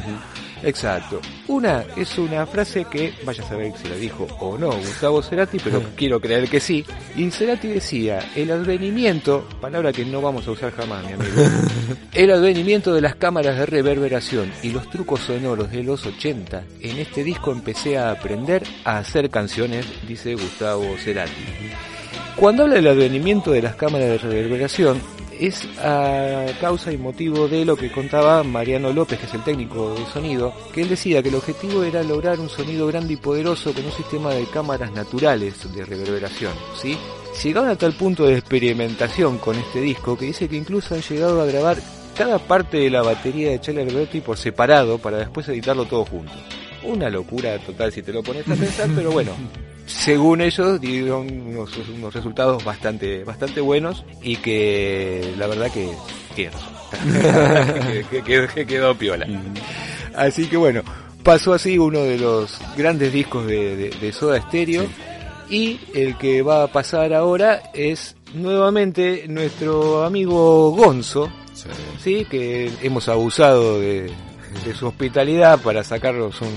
[SPEAKER 1] Exacto. Una es una frase que, vaya a saber si la dijo o no Gustavo Cerati, pero quiero creer que sí. Y Cerati decía, el advenimiento, palabra que no vamos a usar jamás, mi amigo, el advenimiento de las cámaras de reverberación y los trucos sonoros de los 80, en este disco empecé a aprender a hacer canciones, dice Gustavo Cerati. Cuando habla del advenimiento de las cámaras de reverberación, es a causa y motivo de lo que contaba Mariano López, que es el técnico de sonido, que él decía que el objetivo era lograr un sonido grande y poderoso con un sistema de cámaras naturales de reverberación, ¿sí? Llegaron a tal punto de experimentación con este disco que dice que incluso han llegado a grabar cada parte de la batería de Charlie Alberti por separado para después editarlo todo junto. Una locura total si te lo pones a pensar, pero bueno, según ellos dieron unos, unos resultados bastante bastante buenos y que la verdad que razón. que, que- que- que quedó piola. Así que bueno, pasó así uno de los grandes discos de, de- de Soda Stereo y el que va a pasar ahora es nuevamente nuestro amigo Gonzo,
[SPEAKER 2] Sí.
[SPEAKER 1] sí, que hemos abusado de, de su hospitalidad para sacarnos un,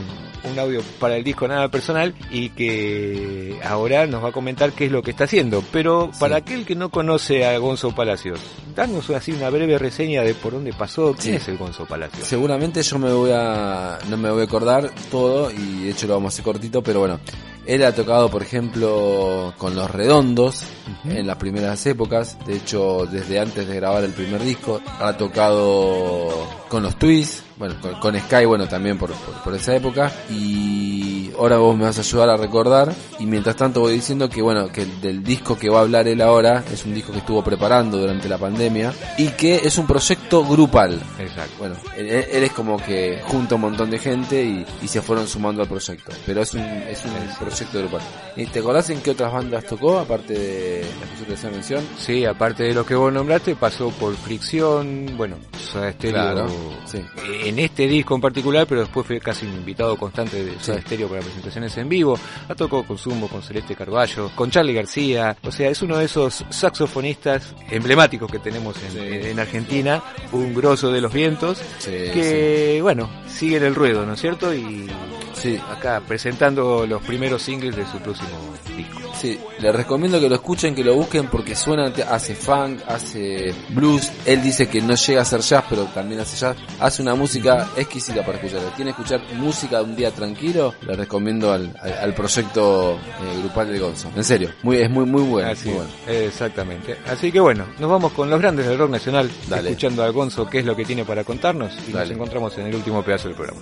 [SPEAKER 1] un audio para el disco nada personal y que ahora nos va a comentar qué es lo que está haciendo. Pero para aquel que no conoce a Gonzo Palacios, danos así una breve reseña de por dónde pasó, quién
[SPEAKER 2] Sí.
[SPEAKER 1] es el Gonzo Palacios.
[SPEAKER 2] Seguramente yo me voy a, no me voy a acordar todo y de hecho lo vamos a hacer cortito, pero bueno, él ha tocado por ejemplo con Los Redondos en las primeras épocas, de hecho desde antes de grabar el primer disco, ha tocado con los Twists, bueno, con, con Sky, bueno, también por, por, por esa época, y ahora vos me vas a ayudar a recordar, y mientras tanto voy diciendo que bueno, que el- del disco que va a hablar él ahora, es un disco que estuvo preparando durante la pandemia, y que es un proyecto grupal,
[SPEAKER 1] Exacto.
[SPEAKER 2] bueno, él, él es como que junta un montón de gente y, y se fueron sumando al proyecto. Pero es un, es un proyecto grupal. ¿Y te acordás en qué otras bandas tocó, aparte de las que yo te mención?
[SPEAKER 1] Sí, aparte de lo que vos nombraste, pasó por Fricción, bueno, Soda Stereo
[SPEAKER 2] Claro, sí.
[SPEAKER 1] en este disco en particular, pero después fue casi un invitado constante de Soda
[SPEAKER 2] Sí.
[SPEAKER 1] Stereo para presentaciones en vivo. Ha tocado con Zumbo, con Celeste Carballo, con Charlie García, o sea, es uno de esos saxofonistas emblemáticos que tenemos en,
[SPEAKER 2] Sí.
[SPEAKER 1] en Argentina, un grosso de los vientos, que, bueno, sigue en el ruedo, ¿no es cierto? Y acá presentando los primeros singles de su próximo disco.
[SPEAKER 2] sí. Les recomiendo que lo escuchen, que lo busquen porque suena, hace funk, hace blues. Él dice que no llega a hacer jazz, pero también hace jazz. Hace una música exquisita para escuchar. ¿Quieren escuchar música de un día tranquilo? Les recomiendo al, al, al proyecto eh, grupal de Gonzo. En serio, muy, es muy, muy bueno.
[SPEAKER 1] Así
[SPEAKER 2] muy
[SPEAKER 1] es,
[SPEAKER 2] bueno.
[SPEAKER 1] Exactamente. Así que bueno, nos vamos con los grandes del rock nacional,
[SPEAKER 2] Dale.
[SPEAKER 1] escuchando a Gonzo qué es lo que tiene para contarnos y nos encontramos en el último pedazo del programa.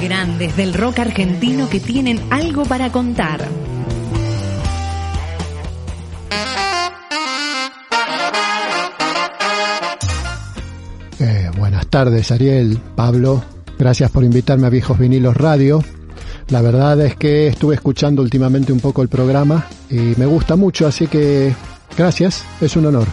[SPEAKER 5] Grandes del rock argentino que tienen algo para contar.
[SPEAKER 6] Eh, buenas tardes, Ariel, Pablo. Gracias por invitarme a Viejos Vinilos Radio. La verdad es que estuve escuchando últimamente un poco el programa y me gusta mucho, así que gracias, es un honor.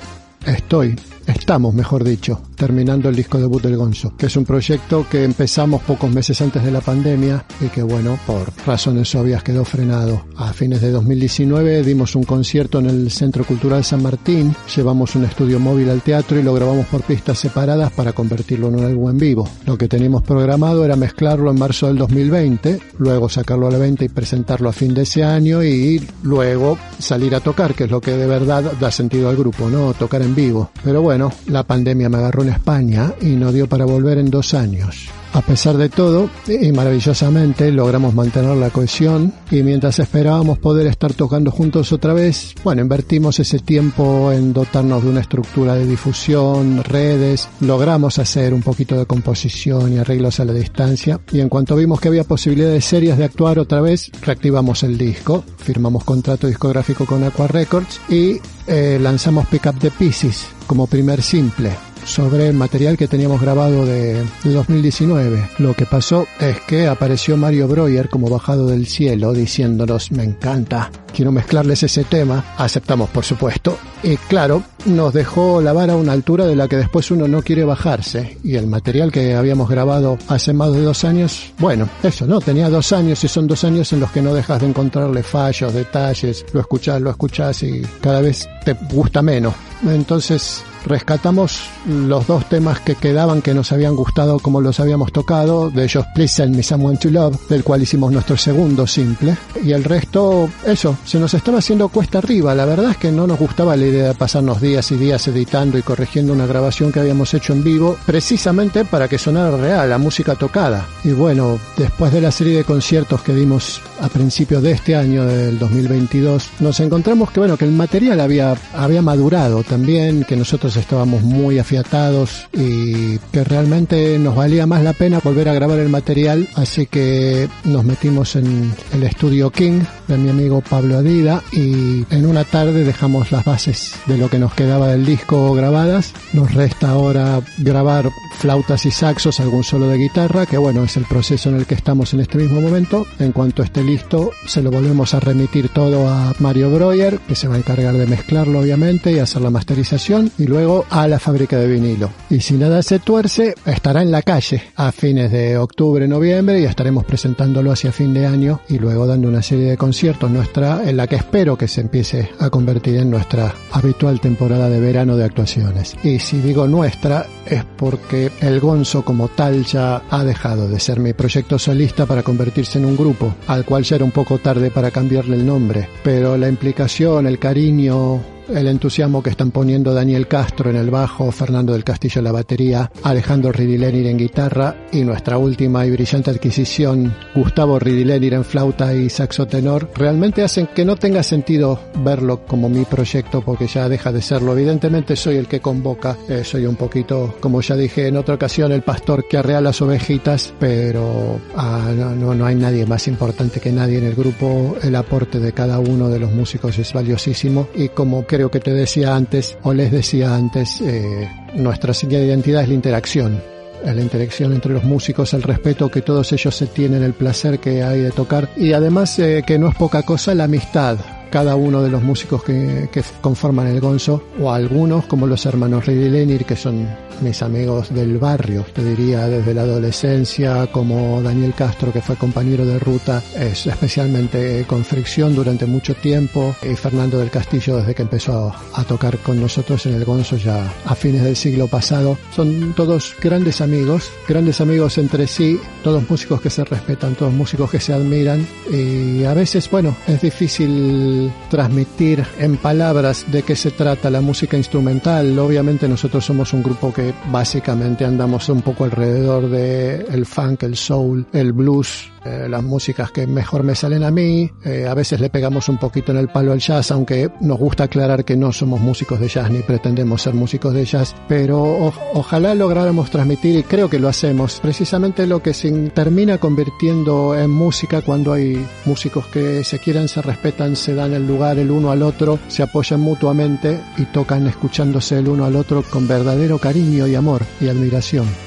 [SPEAKER 6] Estoy, estamos, mejor dicho, terminando el disco debut del Gonzo, que es un proyecto que empezamos pocos meses antes de la pandemia y que, bueno, por razones obvias quedó frenado. A fines de 2019 dimos un concierto en el Centro Cultural San Martín, llevamos un estudio móvil al teatro y lo grabamos por pistas separadas para convertirlo en un álbum en vivo. Lo que teníamos programado era mezclarlo en marzo del 2020, luego sacarlo a la venta y presentarlo a fin de ese año y luego salir a tocar, que es lo que de verdad da sentido al grupo, ¿no? Tocar en vivo. Pero bueno, la pandemia me agarró en España y no dio para volver en dos años. A pesar de todo, y maravillosamente logramos mantener la cohesión. Y mientras esperábamos poder estar tocando juntos otra vez, bueno, invertimos ese tiempo en dotarnos de una estructura de difusión, redes, logramos hacer un poquito de composición y arreglos a la distancia. Y en cuanto vimos que había posibilidades serias de actuar otra vez, reactivamos el disco, firmamos contrato discográfico con Aqua Records y eh, lanzamos Pick Up the Pieces como primer simple sobre el material que teníamos grabado de, de 2019. Lo que pasó es que apareció Mario Breuer como bajado del cielo diciéndonos me encanta, quiero mezclarles ese tema. Aceptamos por supuesto. Y claro, nos dejó la vara a una altura de la que después uno no quiere bajarse. Y el material que habíamos grabado hace más de dos años, bueno, eso, ¿no? Tenía dos años y son dos años en los que no dejas de encontrarle fallos, detalles, lo escuchás, lo escuchás y cada vez te gusta menos. Entonces rescatamos los dos temas que quedaban que nos habían gustado como los habíamos tocado, de ellos Please Send Me Someone to Love, del cual hicimos nuestro segundo simple, y el resto, eso, se nos estaba haciendo cuesta arriba, la verdad es que no nos gustaba la idea de pasarnos días y días editando y corrigiendo una grabación que habíamos hecho en vivo, precisamente para que sonara real, la música tocada. Y bueno, después de la serie de conciertos que dimos a principios de este año, del 2022, nos encontramos que bueno, que el material había, había madurado también, que nosotros estábamos muy afiatados y que realmente nos valía más la pena volver a grabar el material, así que nos metimos en el estudio King de mi amigo Pablo Adida y en una tarde dejamos las bases de lo que nos quedaba del disco grabadas. Nos resta ahora grabar flautas y saxos, algún solo de guitarra, que bueno, es el proceso en el que estamos en este mismo momento. En cuanto esté listo, se lo volvemos a remitir todo a Mario Breuer, que se va a encargar de mezclarlo obviamente y hacer la masterización, y luego a la fábrica de vinilo. Y si nada se tuerce, estará en la calle a fines de octubre, noviembre, y estaremos presentándolo hacia fin de año y luego dando una serie de conciertos nuestra, en la que espero que se empiece a convertir en nuestra habitual temporada de verano de actuaciones. Y si digo nuestra, es porque el Gonzo como tal ya ha dejado de ser mi proyecto solista para convertirse en un grupo, al cual ya era un poco tarde para cambiarle el nombre, pero la implicación, el cariño, el entusiasmo que están poniendo Daniel Castro en el bajo, Fernando del Castillo en la batería, Alejandro Ridilenir en guitarra y nuestra última y brillante adquisición, Gustavo Ridilenir en flauta y saxo tenor, realmente hacen que no tenga sentido verlo como mi proyecto porque ya deja de serlo. Evidentemente soy el que convoca, eh, soy un poquito, como ya dije en otra ocasión, el pastor que arrea las ovejitas, pero ah, no, no, no hay nadie más importante que nadie en el grupo. El aporte de cada uno de los músicos es valiosísimo y como creo que te decía antes, o les decía antes, eh, nuestra señal de identidad es la interacción. La interacción entre los músicos, el respeto que todos ellos se tienen, el placer que hay de tocar y además eh, que no es poca cosa la amistad. Cada uno de los músicos que, que conforman el Gonzo, o algunos como los hermanos Ridi Lenir, que son mis amigos del barrio, te diría desde la adolescencia, como Daniel Castro, que fue compañero de ruta, es especialmente con fricción durante mucho tiempo, y Fernando del Castillo desde que empezó a tocar con nosotros en el Gonzo ya a fines del siglo pasado. Son todos grandes amigos, grandes amigos entre sí, todos músicos que se respetan, todos músicos que se admiran, y a veces, bueno, es difícil transmitir en palabras de qué se trata la música instrumental. Obviamente nosotros somos un grupo que básicamente andamos un poco alrededor de el funk, el soul, el blues, eh, las músicas que mejor me salen a mí. Eh, a veces le pegamos un poquito en el palo al jazz, aunque nos gusta aclarar que no somos músicos de jazz ni pretendemos ser músicos de jazz, pero ojalá lográramos transmitir, y creo que lo hacemos, precisamente lo que se termina convirtiendo en música cuando hay músicos que se quieren, se respetan, se dan el lugar el uno al otro, se apoyan mutuamente y tocan escuchándose el uno al otro con verdadero cariño y amor y admiración.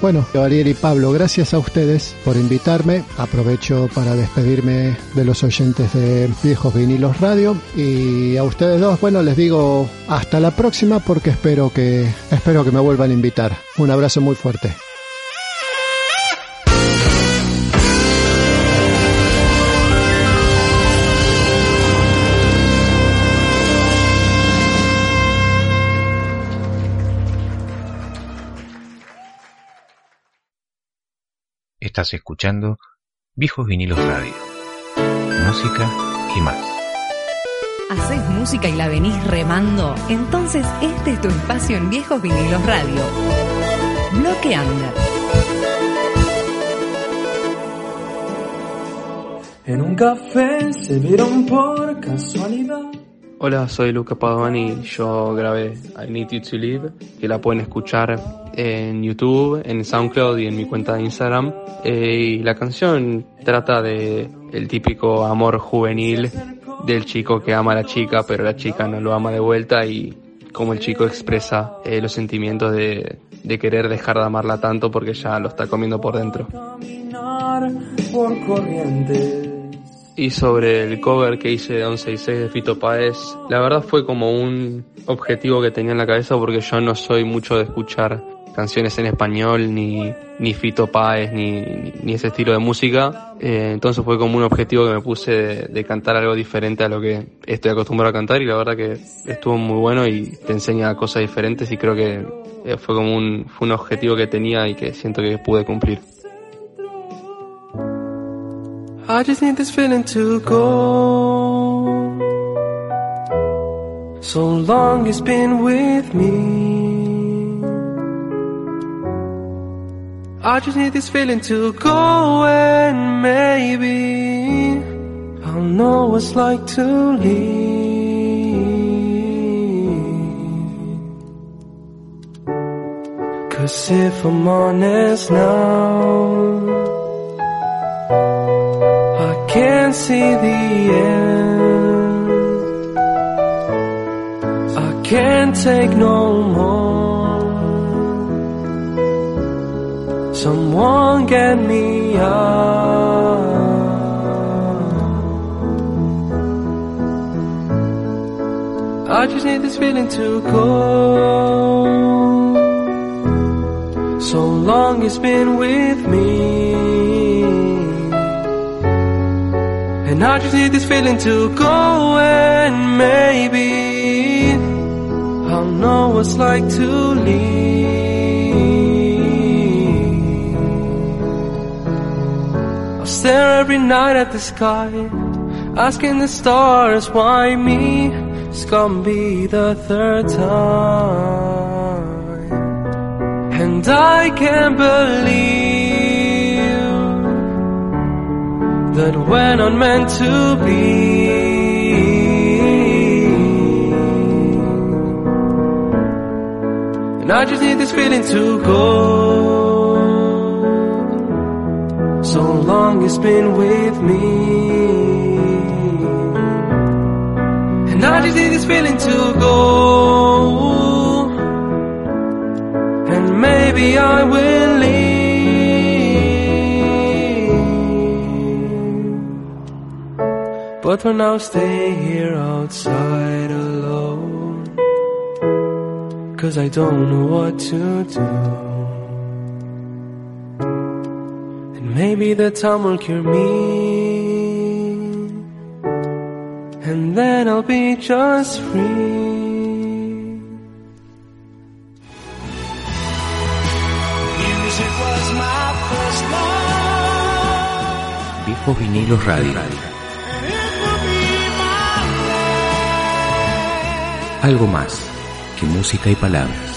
[SPEAKER 6] Bueno, Ariel y Pablo, gracias a ustedes por invitarme. Aprovecho para despedirme de los oyentes de Viejos Vinilos Radio y a ustedes dos, bueno, les digo hasta la próxima porque espero que espero que me vuelvan a invitar. Un abrazo muy fuerte.
[SPEAKER 3] Estás escuchando Viejos Vinilos Radio. Música y más.
[SPEAKER 5] ¿Haces música y la venís remando? Entonces este es tu espacio en Viejos Vinilos Radio. Bloque Under.
[SPEAKER 7] En un café se vieron por casualidad.
[SPEAKER 8] Hola, soy Luca Padovani. Yo grabé I Need You to Live, que la pueden escuchar en YouTube, en SoundCloud y en mi cuenta de Instagram. Eh, y la canción trata de el típico amor juvenil del chico que ama a la chica, pero la chica no lo ama de vuelta y cómo el chico expresa eh, los sentimientos de, de querer dejar de amarla tanto porque ya lo está comiendo por dentro.
[SPEAKER 7] Por.
[SPEAKER 8] Y sobre el cover que hice de 166 de Fito Páez, la verdad fue como un objetivo que tenía en la cabeza porque yo no soy mucho de escuchar canciones en español, ni, ni Fito Páez, ni, ni ese estilo de música. Eh, entonces fue como un objetivo que me puse de, de cantar algo diferente a lo que estoy acostumbrado a cantar y la verdad que estuvo muy bueno y te enseña cosas diferentes y creo que eh, fue como un, fue un objetivo que tenía y que siento que pude cumplir.
[SPEAKER 7] I just need this feeling to go. So long it's been with me. I just need this feeling to go, and maybe I'll know what's like to leave. Cause if I'm honest now can't see the end. I can't take no more. Someone get me out. I just need this feeling to go. So long it's been with me. And I just need this feeling to go and maybe I'll know what's like to leave. I'll stare every night at the sky, asking the stars why me. It's gonna be the third time. And I can't believe that we're not meant to be. And I just need this feeling to go. So long it's been with me. And I just need this feeling to go. And maybe I will leave. But for now, stay here outside alone. Cause I don't know what to do. And maybe the time will cure me. And then I'll be just free.
[SPEAKER 3] Viejos Vinilos Radio. Algo más que música y palabras.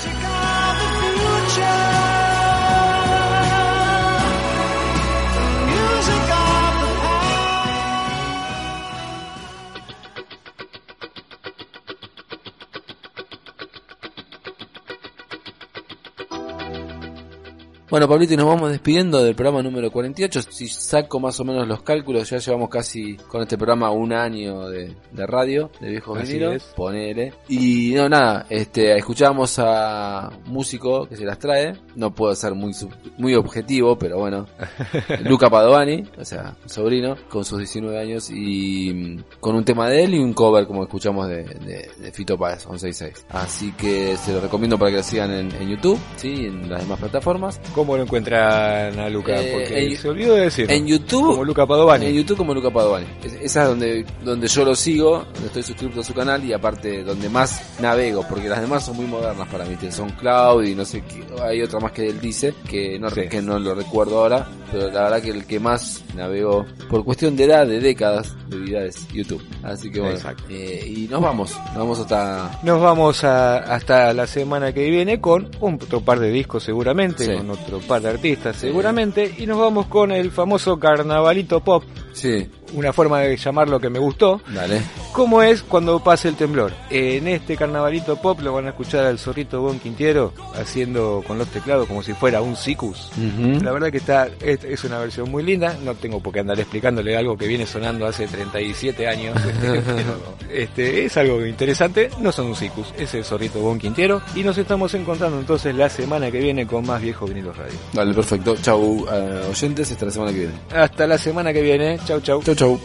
[SPEAKER 2] Bueno, Pablito, y nos vamos despidiendo del programa número 48. Si saco más o menos los cálculos, ya llevamos casi con este programa un año de, de radio, de viejos vinilos. Ponele. Y no, nada, este, escuchamos a un músico que se las trae. No puedo ser muy, sub- muy objetivo, pero bueno. Luca Padovani, o sea, sobrino, con sus 19 años y mm, con un tema de él y un cover como escuchamos de, de, de Fito Páez 166. Así que se lo recomiendo para que lo sigan en, en YouTube, sí, en las demás plataformas.
[SPEAKER 1] ¿Cómo lo encuentran a Luca?
[SPEAKER 2] Eh,
[SPEAKER 1] Porque
[SPEAKER 2] en-
[SPEAKER 1] se olvidó de decir.
[SPEAKER 2] En YouTube,
[SPEAKER 1] Como Luca Padovani.
[SPEAKER 2] en YouTube como Luca Padovani. Es- Esa es donde, donde yo lo sigo, donde estoy suscrito a su canal y aparte donde más navego, porque las demás son muy modernas para mí. Son Cloud y no sé qué, hay otra más que él dice, que no,
[SPEAKER 1] Sí.
[SPEAKER 2] que no lo recuerdo ahora, pero la verdad que el que más navego por cuestión de edad, de décadas de vida es YouTube. Así que bueno, eh, y nos vamos, nos vamos hasta...
[SPEAKER 1] Nos vamos a- hasta la semana que viene con un otro par de discos seguramente,
[SPEAKER 2] Sí.
[SPEAKER 1] con otro par de artistas
[SPEAKER 2] Sí.
[SPEAKER 1] seguramente, y nos vamos con el famoso carnavalito pop,
[SPEAKER 2] Sí,
[SPEAKER 1] una forma de llamarlo que me gustó,
[SPEAKER 2] dale.
[SPEAKER 1] ¿Cómo es cuando pase el temblor? En este carnavalito pop lo van a escuchar al zorrito Bon Quintiero haciendo con los teclados como si fuera un sicus. La verdad que está es, es una versión muy linda, no tengo por qué andar explicándole algo que viene sonando hace 37 años, este, pero este, es algo interesante, no son un sicus, es el zorrito Bon Quintiero y nos estamos encontrando entonces la semana que viene con más viejos vinilos radio.
[SPEAKER 2] Dale, perfecto. Chau, eh, oyentes, hasta la semana que viene.
[SPEAKER 1] Hasta la semana que viene, chau chau.
[SPEAKER 2] Chau, chau.
[SPEAKER 5] Nope.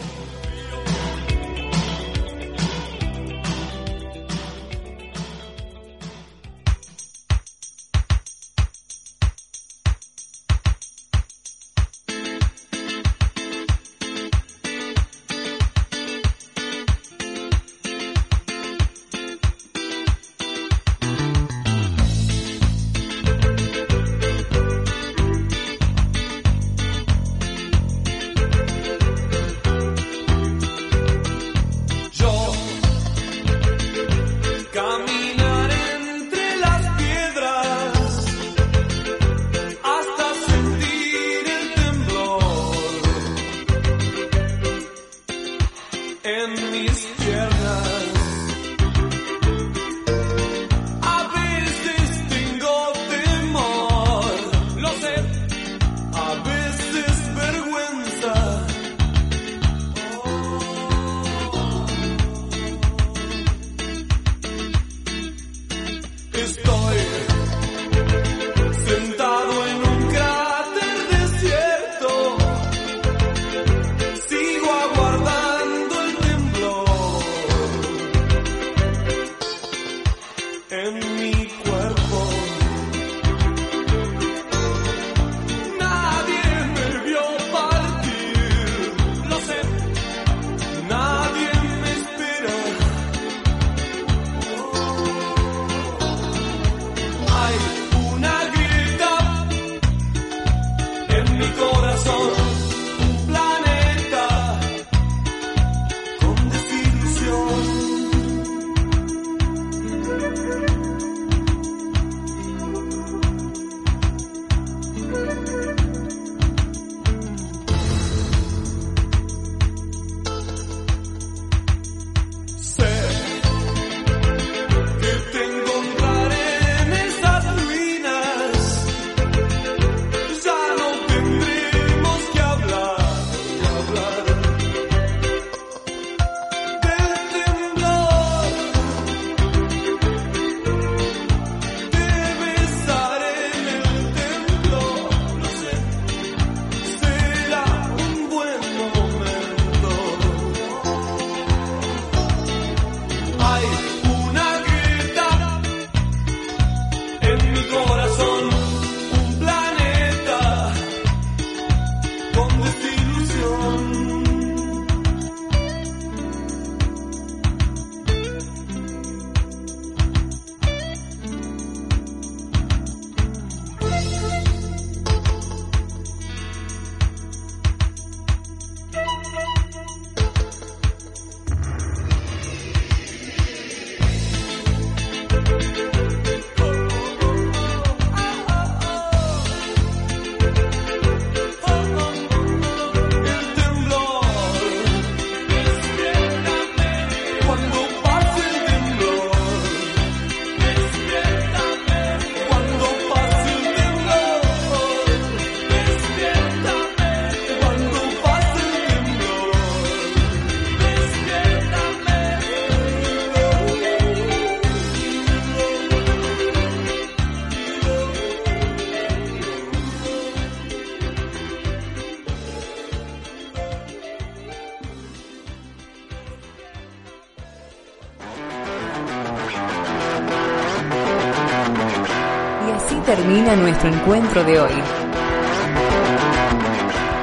[SPEAKER 5] termina nuestro encuentro de hoy.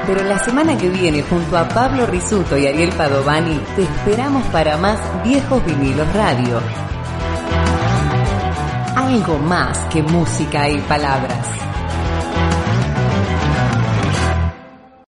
[SPEAKER 5] Pero la semana que viene, junto a Pablo Risuto y Ariel Padovani, te esperamos para más Viejos Vinilos Radio. Algo más que música y palabras.